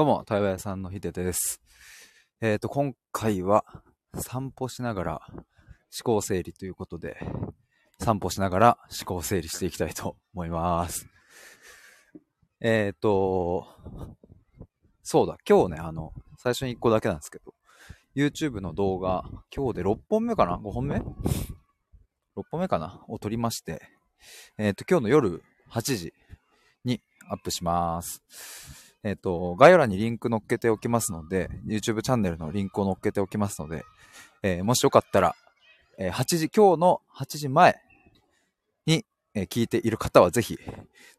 どうも、対話屋さんのひでです。えっ、と、今回は散歩しながら思考整理ということで、散歩しながら思考整理していきたいと思います。えっ、と、そうだ、今日ね、あの、最初に1個だけなんですけど、YouTube の動画、今日で6本目かな ?5 本目 ?6 本目かな？を撮りまして、えっ、と、今日の夜8時にアップします。えっ、と、概要欄にリンク載っけておきますので、YouTube チャンネルのリンクを載っけておきますので、えーもしよかったら、えー8時、今日の8時前に、え聞いている方はぜひ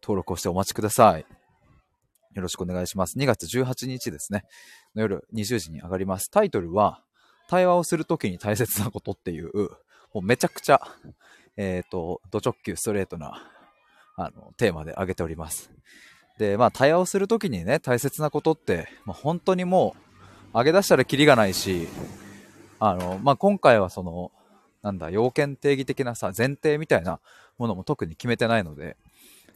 登録をしてお待ちください。よろしくお願いします。2月18日ですね。の夜20時に上がります。タイトルは、対話をするときに大切なことっていう、もうめちゃくちゃ、えっ、と、ド直球ストレートな、あの、テーマで挙げております。で、まあ、対話をするときにね、大切なことって、まあ、本当にもう、上げ出したらキリがないし、あの、まあ、今回はその、なんだ、要件定義的なさ、前提みたいなものも特に決めてないので、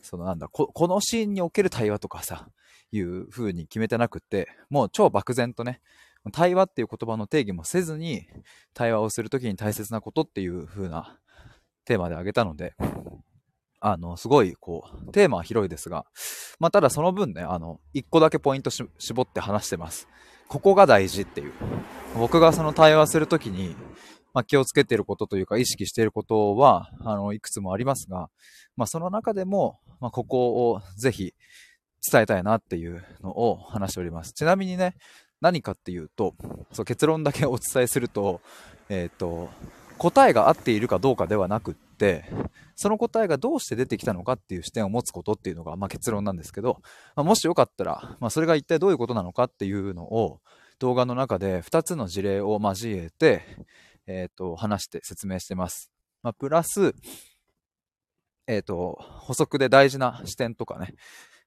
そのなんだ、ここのシーンにおける対話とかさ、いう風に決めてなくって、もう超漠然とね、対話っていう言葉の定義もせずに、対話をするときに大切なことっていう風なテーマで挙げたので、あの、すごい、こう、テーマは広いですが、まあ、ただその分ね、あの、一個だけポイント絞って話してます。ここが大事っていう。僕がその対話するときに、まあ、気をつけてることというか、意識していることは、あの、いくつもありますが、まあ、その中でも、まあ、ここをぜひ伝えたいなっていうのを話しております。ちなみにね、何かっていうと、そう結論だけお伝えすると、えっ、と、答えが合っているかどうかではなくって、その答えがどうして出てきたのかっていう視点を持つことっていうのが、まあ、結論なんですけど、まあ、もしよかったら、まあ、それが一体どういうことなのかっていうのを動画の中で2つの事例を交えて、えっ、と、話して説明してます。まあ、プラス、えっ、と、補足で大事な視点とかね、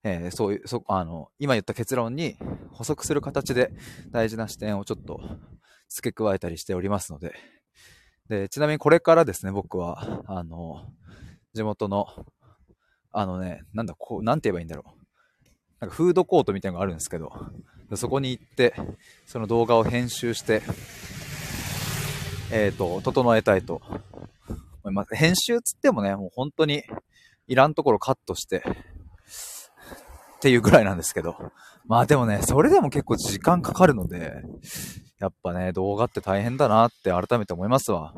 えーそういう、そ、あの、今言った結論に補足する形で大事な視点をちょっと付け加えたりしておりますので、で、ちなみにこれからですね、僕は、あの、地元の、あのね、なんだ、こう、なんて言えばいいんだろう。なんかフードコートみたいなのがあるんですけど、そこに行って、その動画を編集して、えっ、と、整えたいと思います。編集つってもね、もう本当にいらんところカットして、っていうぐらいなんですけど。まあでもね、それでも結構時間かかるので、やっぱね、動画って大変だなって改めて思いますわ。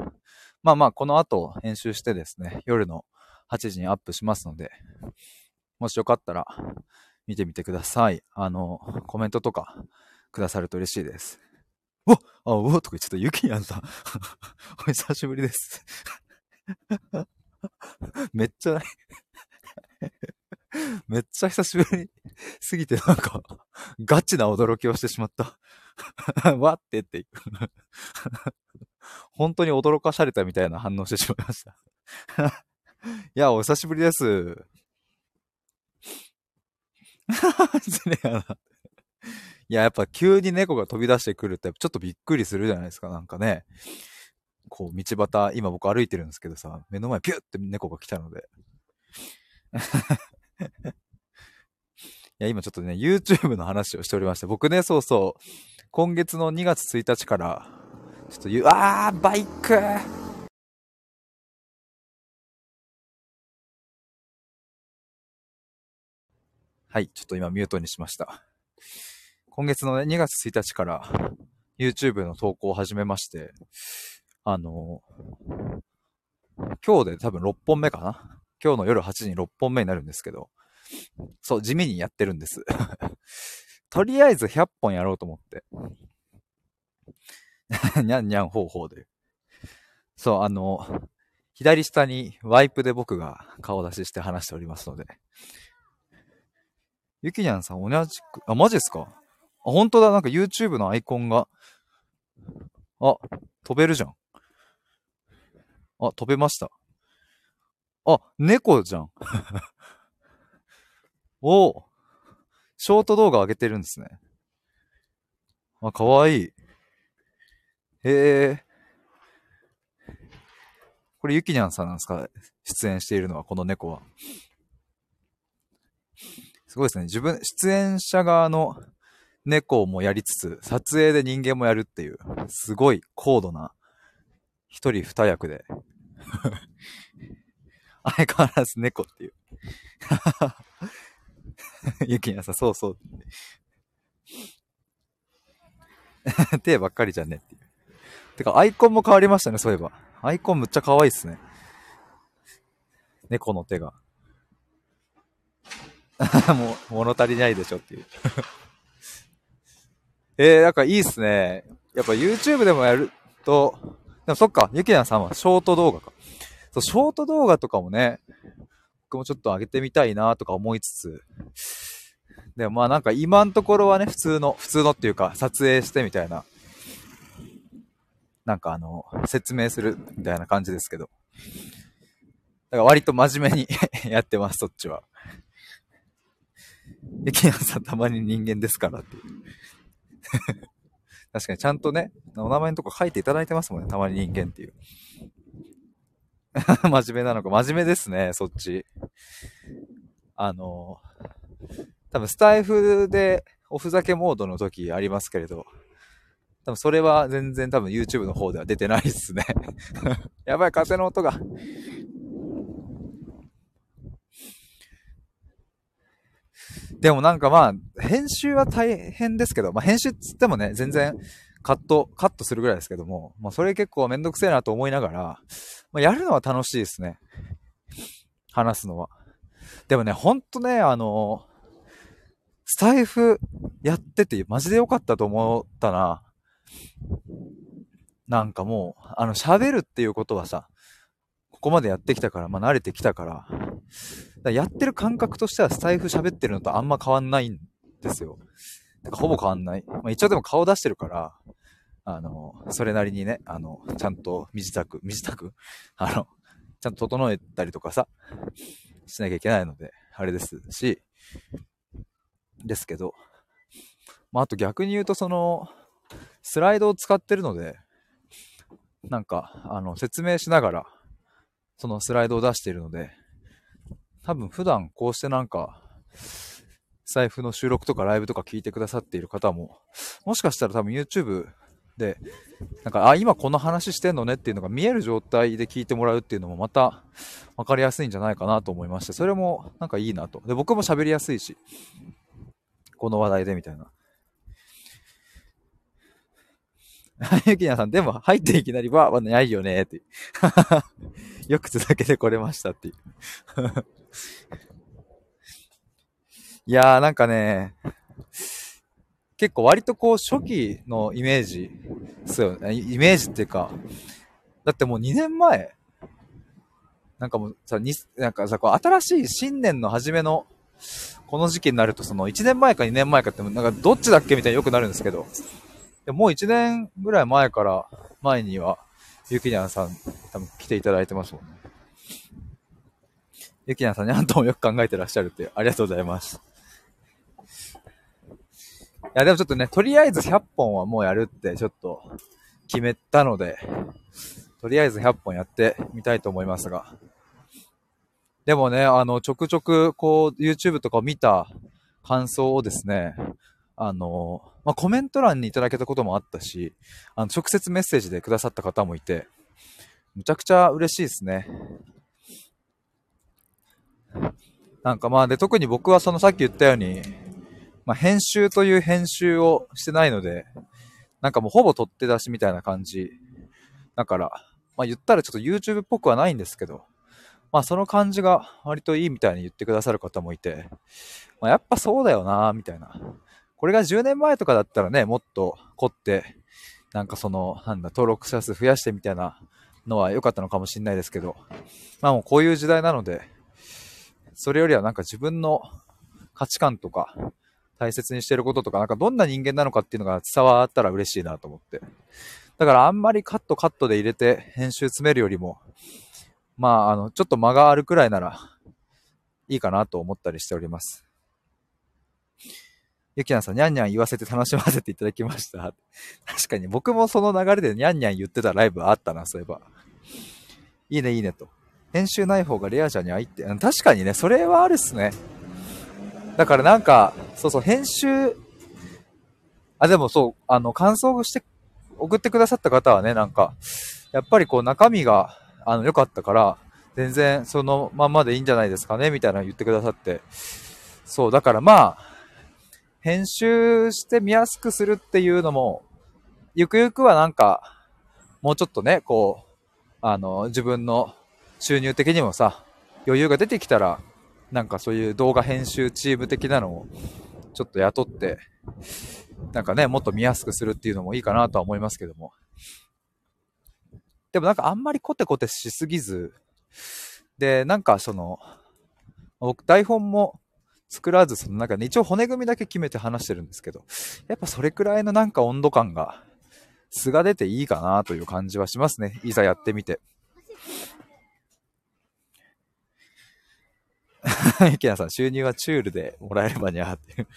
まあまあ、この後編集してですね、夜の8時にアップしますので、もしよかったら見てみてください。あの、コメントとかくださると嬉しいです。おあ、おとか言っちゃった。ゆきやんさん。お久しぶりです。めっちゃ、めっちゃ久しぶりすぎてなんか、ガチな驚きをしてしまった。わってっていう。本当に驚かされたみたいな反応してしまいました。いや、お久しぶりです。いや、やっぱ急に猫が飛び出してくるってちょっとびっくりするじゃないですか、なんかね。こう、道端、今僕歩いてるんですけどさ、目の前ピュッて猫が来たので。いや、今ちょっとね、YouTube の話をしておりまして、僕ね、そうそう、今月の2月1日から、ちょっとゆ、あー、バイク。はい、ちょっと今ミュートにしました。今月のね、2月1日から YouTube の投稿を始めまして、あの、今日で多分6本目かな。今日の夜8時に6本目になるんですけど、そう、地味にやってるんです。とりあえず100本やろうと思って。にゃんにゃんほうほうで。そう、あの、左下にワイプで僕が顔出しして話しておりますので。ゆきにゃんさん同じく、あ、マジですか？あ、本当だ、なんか YouTube のアイコンが、あ、飛べるじゃん。あ、飛べました。あ、猫じゃん。おおショート動画上げてるんですね。あ、かわいい。へえ。これ、ゆきにゃんさんなんですか？出演しているのは、この猫は。すごいですね。自分、出演者側の猫もやりつつ、撮影で人間もやるっていう、すごい高度な、一人二役で。相変わらず猫っていう。ゆきなさん、そうそう。手ばっかりじゃねっていう。てか、アイコンも変わりましたね、そういえば。アイコンむっちゃ可愛いっすね。猫の手が。もう、物足りないでしょっていう。えー、なんかいいっすね。やっぱ YouTube でもやると、でもそっか、ゆきなさんはショート動画か。そう、ショート動画とかもね、僕もちょっと上げてみたいなとか思いつつ、でもまあなんか今のところはね、普通の、普通のっていうか、撮影してみたいな、なんかあの、説明するみたいな感じですけど。だから割と真面目に やってます、そっちは。ゆきなさんたまに人間ですからっていう。確かにちゃんとね、お名前のとこ書いていただいてますもんね、たまに人間っていう。真面目なのか、真面目ですね、そっち。あの、多分スタイフでおふざけモードの時ありますけれど、多分それは全然多分 YouTube の方では出てないっすね。やばい、風の音が。でもなんかまあ、編集は大変ですけど、まあ編集っつってもね、全然カット、カットするぐらいですけども、まあそれ結構めんどくせえなと思いながら、まあやるのは楽しいですね。話すのは。でもね、ほんとね、あの、スタイフやっててマジで良かったと思ったな。なんかもう、あの喋るっていうことはさ、ここまでやってきたから、まあ慣れてきたから、からやってる感覚としてはスタイフ喋ってるのとあんま変わんないんですよ。かほぼ変わんない。まあ、一応でも顔出してるから、あの、それなりにね、あの、ちゃんと身支度、身支度？あの、ちゃんと整えたりとかさ、しなきゃいけないので、あれですし、ですけど、まあ、あと逆に言うとその、スライドを使ってるので、なんか、あの、説明しながら、そのスライドを出しているので、多分普段こうしてなんか、財布の収録とかライブとか聞いてくださっている方も、もしかしたら多分 YouTube で、なんか、あ、今この話してんのねっていうのが見える状態で聞いてもらうっていうのもまた分かりやすいんじゃないかなと思いまして、それもなんかいいなと。で、僕も喋りやすいし、この話題でみたいな。ゆきなさん、でも入っていきなりは、はないよねって。よく続けてこれましたっていう。いやーなんかね、結構割とこう初期のイメージですよね。イメージっていうか、だってもう2年前、なんかもうさ、になんかさ、こう新しい新年の初めのこの時期になるとその1年前か2年前かってなんかどっちだっけみたいによくなるんですけど、でもう1年ぐらい前から前には、ゆきにゃんさん多分来ていただいてますもんね。ゆきなさんにあんともよく考えてらっしゃるって、ありがとうございます。いや、でもちょっとね、とりあえず100本はもうやるってちょっと決めたので、とりあえず100本やってみたいと思いますが。でもね、あの、ちょくちょく、こう、YouTube とかを見た感想をですね、あの、まあ、コメント欄にいただけたこともあったし、あの、直接メッセージでくださった方もいて、むちゃくちゃ嬉しいですね。なんかまあで、特に僕はそのさっき言ったように、まあ編集という編集をしてないので、なんかもうほぼ取って出しみたいな感じ。だから、まあ言ったらちょっと YouTube っぽくはないんですけど、まあその感じが割といいみたいに言ってくださる方もいて、まあやっぱそうだよなみたいな。これが10年前とかだったらね、もっと凝って、なんかその、なんだ、登録者数増やしてみたいなのは良かったのかもしれないですけど、まあもうこういう時代なので、それよりはなんか自分の価値観とか、大切にしてることとか、なんかどんな人間なのかっていうのが伝わったら嬉しいなと思って。だからあんまりカットカットで入れて編集詰めるよりも、まあ、あの、ちょっと間があるくらいならいいかなと思ったりしております。ゆきなさん、にゃんにゃん言わせて楽しませていただきました。確かに僕もその流れでにゃんにゃん言ってたライブあったな、そういえば。いいね、いいねと。編集ない方がレアちゃに会いって、確かにね、それはあるっすね。だからなんか、そうそう、編集あ、でもそう、あの、感想して、送ってくださった方はね、なんか、やっぱりこう中身が、あの、良かったから、全然そのまんまでいいんじゃないですかね、みたいなの言ってくださって。そう、だからまあ、編集して見やすくするっていうのも、ゆくゆくはなんか、もうちょっとね、こう、あの、自分の収入的にもさ、余裕が出てきたら、なんかそういう動画編集チーム的なのをちょっと雇って、なんかね、もっと見やすくするっていうのもいいかなとは思いますけども。でもなんかあんまりコテコテしすぎず、で、なんかその、僕台本も作らず、そのなんかね、一応骨組みだけ決めて話してるんですけど、やっぱそれくらいのなんか温度感が素が出ていいかなという感じはしますね。いざやってみて。ゆきなさん、収入はチュールでもらえればにゃーっていう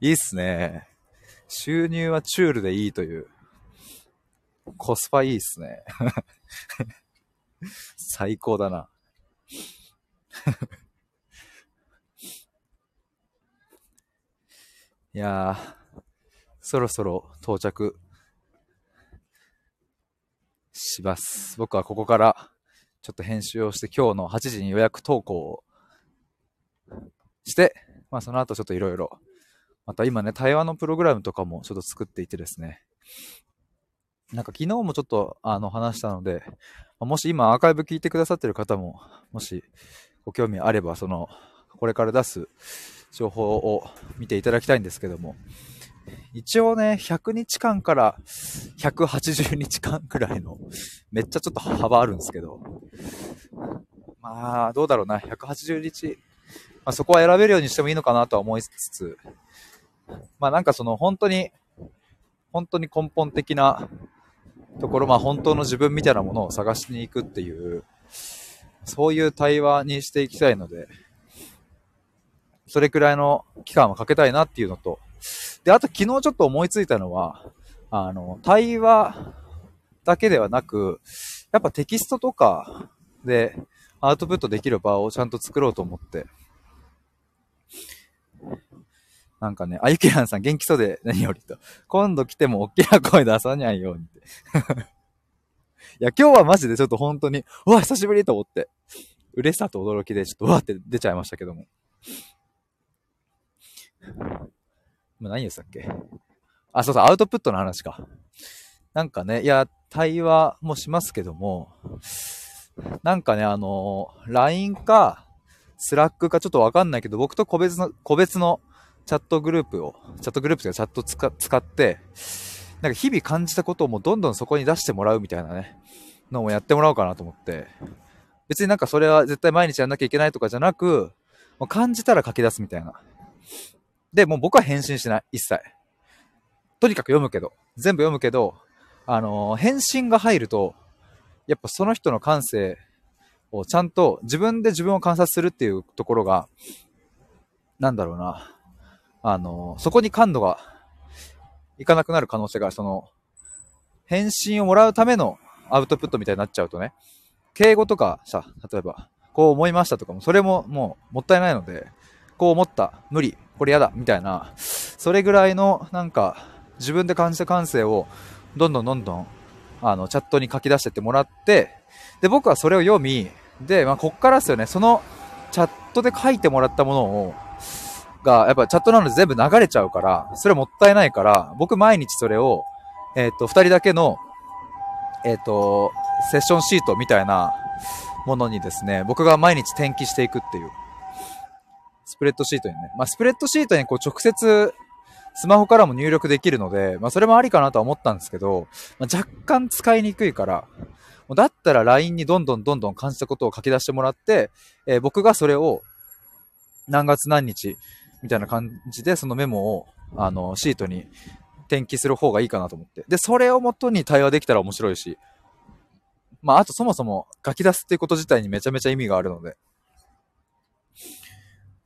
いいっすね。収入はチュールでいいという。コスパいいっすね。最高だな。いやー、そろそろ到着します。僕はここからちょっと編集をして今日の8時に予約投稿をして、まあその後ちょっといろいろ、また今ね、対話のプログラムとかもちょっと作っていてですね、なんか昨日もちょっとあの話したので、もし今アーカイブ聞いてくださってる方も、もしご興味あれば、その、これから出す情報を見ていただきたいんですけども、一応ね、100日間から180日間くらいの、めっちゃちょっと幅あるんですけど、まあ、どうだろうな、180日、まあ、そこは選べるようにしてもいいのかなとは思いつつ、まあなんかその本当に、本当に根本的なところ、まあ本当の自分みたいなものを探しに行くっていう、そういう対話にしていきたいので、それくらいの期間はかけたいなっていうのと、で、あと昨日ちょっと思いついたのは、あの、対話だけではなく、やっぱテキストとかでアウトプットできる場をちゃんと作ろうと思って。なんかね、あゆきらんさん元気そうで何よりと。今度来ても大きな声出さないようにって。いや、今日はマジでちょっと本当に、うわ、久しぶりと思って、嬉しさと驚きでちょっとうわって出ちゃいましたけども。今何言ってたっけ？あ、そうそう、アウトプットの話か。なんかね、いや、対話もしますけども、なんかね、あの、LINE か、Slack かちょっとわかんないけど、僕と個別の、個別のチャットグループを、チャットグループというかチャット使使って、なんか日々感じたことをもうどんどんそこに出してもらうみたいなね、のをやってもらおうかなと思って、別になんかそれは絶対毎日やんなきゃいけないとかじゃなく、もう感じたら書き出すみたいな。で、もう僕は返信しない。一切。とにかく読むけど。全部読むけど、あのー、返信が入ると、やっぱその人の感性をちゃんと自分で自分を観察するっていうところが、なんだろうな。あのー、そこに感度がいかなくなる可能性がある、その、返信をもらうためのアウトプットみたいになっちゃうとね、敬語とかさ、例えば、こう思いましたとかも、それももうもったいないので、こう思った、無理、これやだ、みたいな、それぐらいの、なんか、自分で感じた感性を、どんどんどんどん、あの、チャットに書き出してってもらって、で、僕はそれを読み、で、まあ、こっからですよね、その、チャットで書いてもらったものを、が、やっぱチャットなので全部流れちゃうから、それもったいないから、僕毎日それを、えっ、と、二人だけの、えっ、と、セッションシートみたいなものにですね、僕が毎日転記していくっていう。スプレッドシートにね。まあ、スプレッドシートにこう直接スマホからも入力できるので、まあ、それもありかなとは思ったんですけど、まあ、若干使いにくいから、だったら LINE にどんどんどんどん感じたことを書き出してもらって、えー、僕がそれを何月何日みたいな感じでそのメモをあのシートに転記する方がいいかなと思って。で、それをもとに対話できたら面白いし、まあ、あとそもそも書き出すっていうこと自体にめちゃめちゃ意味があるので、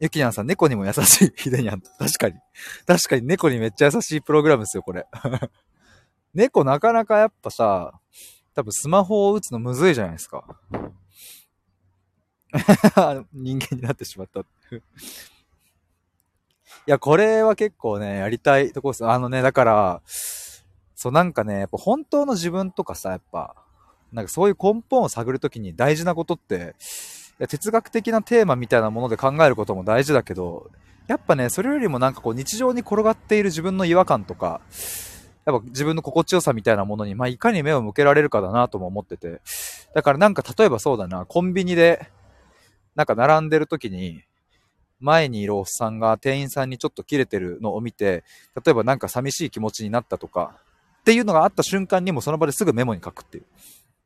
ゆきにゃんさん、猫にも優しい。ひでにゃん。確かに。確かに猫にめっちゃ優しいプログラムですよ、これ。猫なかなかやっぱさ、多分スマホを打つのむずいじゃないですか。人間になってしまった。いや、これは結構ね、やりたいとこです。あのね、だから、そうなんかね、やっぱ本当の自分とかさ、やっぱ、なんかそういう根本を探るときに大事なことって、哲学的なテーマみたいなもので考えることも大事だけど、やっぱね、それよりもなんかこう日常に転がっている自分の違和感とか、やっぱ自分の心地よさみたいなものに、まあ、いかに目を向けられるかだなとも思ってて。だからなんか例えばそうだな、コンビニで、なんか並んでる時に、前にいるおっさんが店員さんにちょっと切れてるのを見て、例えばなんか寂しい気持ちになったとか、っていうのがあった瞬間にもその場ですぐメモに書くっていう。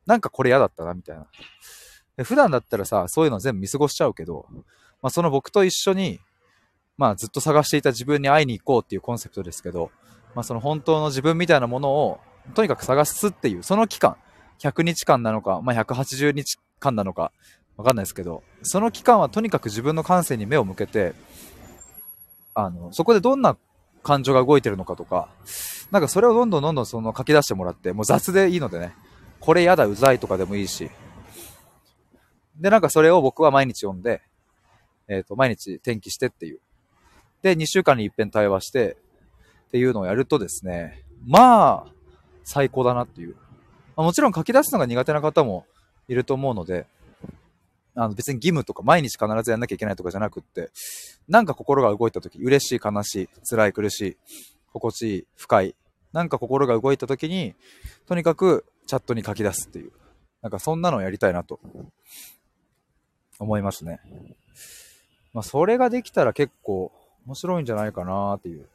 なんかこれ嫌だったな、みたいな。普段だったらさ、そういうの全部見過ごしちゃうけど、まあ、その僕と一緒に、まあずっと探していた自分に会いに行こうっていうコンセプトですけど、まあその本当の自分みたいなものを、とにかく探すっていう、その期間、100日間なのか、まあ180日間なのか、わかんないですけど、その期間はとにかく自分の感性に目を向けて、あの、そこでどんな感情が動いてるのかとか、なんかそれをどんどんどんどんその書き出してもらって、もう雑でいいのでね、これやだ、うざいとかでもいいし、で、なんかそれを僕は毎日読んで、えっ、ー、と、毎日転記してっていう。で、2週間に一遍対話して、っていうのをやるとですね、まあ、最高だなっていう。まあ、もちろん書き出すのが苦手な方もいると思うので、あの別に義務とか毎日必ずやんなきゃいけないとかじゃなくって、なんか心が動いた時、嬉しい、悲しい、辛い、苦しい、心地いい、不快、なんか心が動いた時に、とにかくチャットに書き出すっていう。なんかそんなのをやりたいなと思いますね。まあ、それができたら結構面白いんじゃないかなっていう。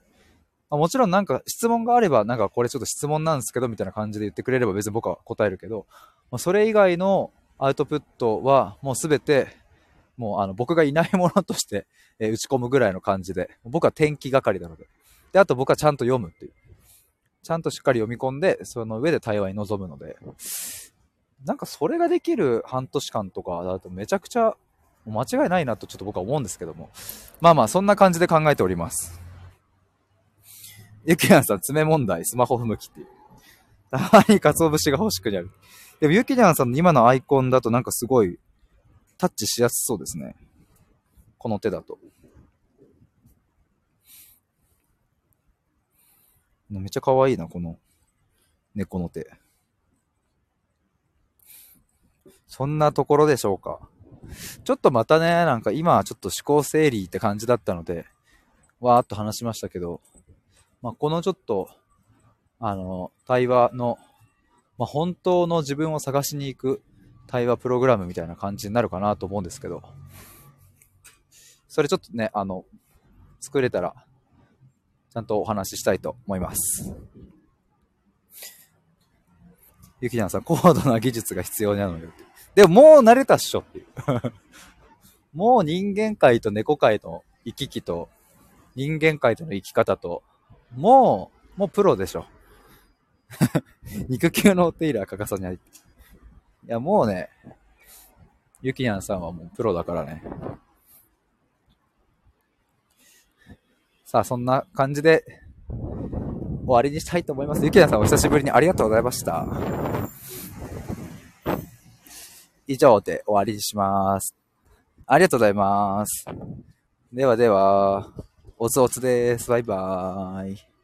まあ、もちろんなんか質問があれば、なんかこれちょっと質問なんですけど、みたいな感じで言ってくれれば別に僕は答えるけど、まあ、それ以外のアウトプットはもうすべて、もうあの僕がいないものとして、え打ち込むぐらいの感じで、僕は天気係なので。で、あと僕はちゃんと読むっていう。ちゃんとしっかり読み込んで、その上で対話に臨むので、なんかそれができる半年間とかだとめちゃくちゃ間違いないなとちょっと僕は思うんですけども。まあまあ、そんな感じで考えております。ゆきやんさん、爪問題、スマホ不向きっていう。たまに鰹節が欲しくなる。でも、ゆきやんさんの今のアイコンだとなんかすごい、タッチしやすそうですね。この手だと。めっちゃ可愛いな、この猫の手。そんなところでしょうか。ちょっとまたね、なんか今はちょっと思考整理って感じだったので、わーっと話しましたけど、まあ、このちょっと、あの、対話の、まあ、本当の自分を探しに行く対話プログラムみたいな感じになるかなと思うんですけど、それちょっとね、あの、作れたら、ちゃんとお話ししたいと思います。ゆきちゃんさん、高度な技術が必要なのよ。でももう慣れたっしょっていう。もう人間界と猫界の行き来と、人間界との生き方と、もう、もうプロでしょ。肉球のお手入れは欠かさない。いや、もうね、ゆきにゃんさんはもうプロだからね。さあ、そんな感じで、終わりにしたいと思います。ゆきにゃんさんお久しぶりにありがとうございました。以上で終わりにします。ありがとうございます。ではでは、おつおつです。バイバーイ。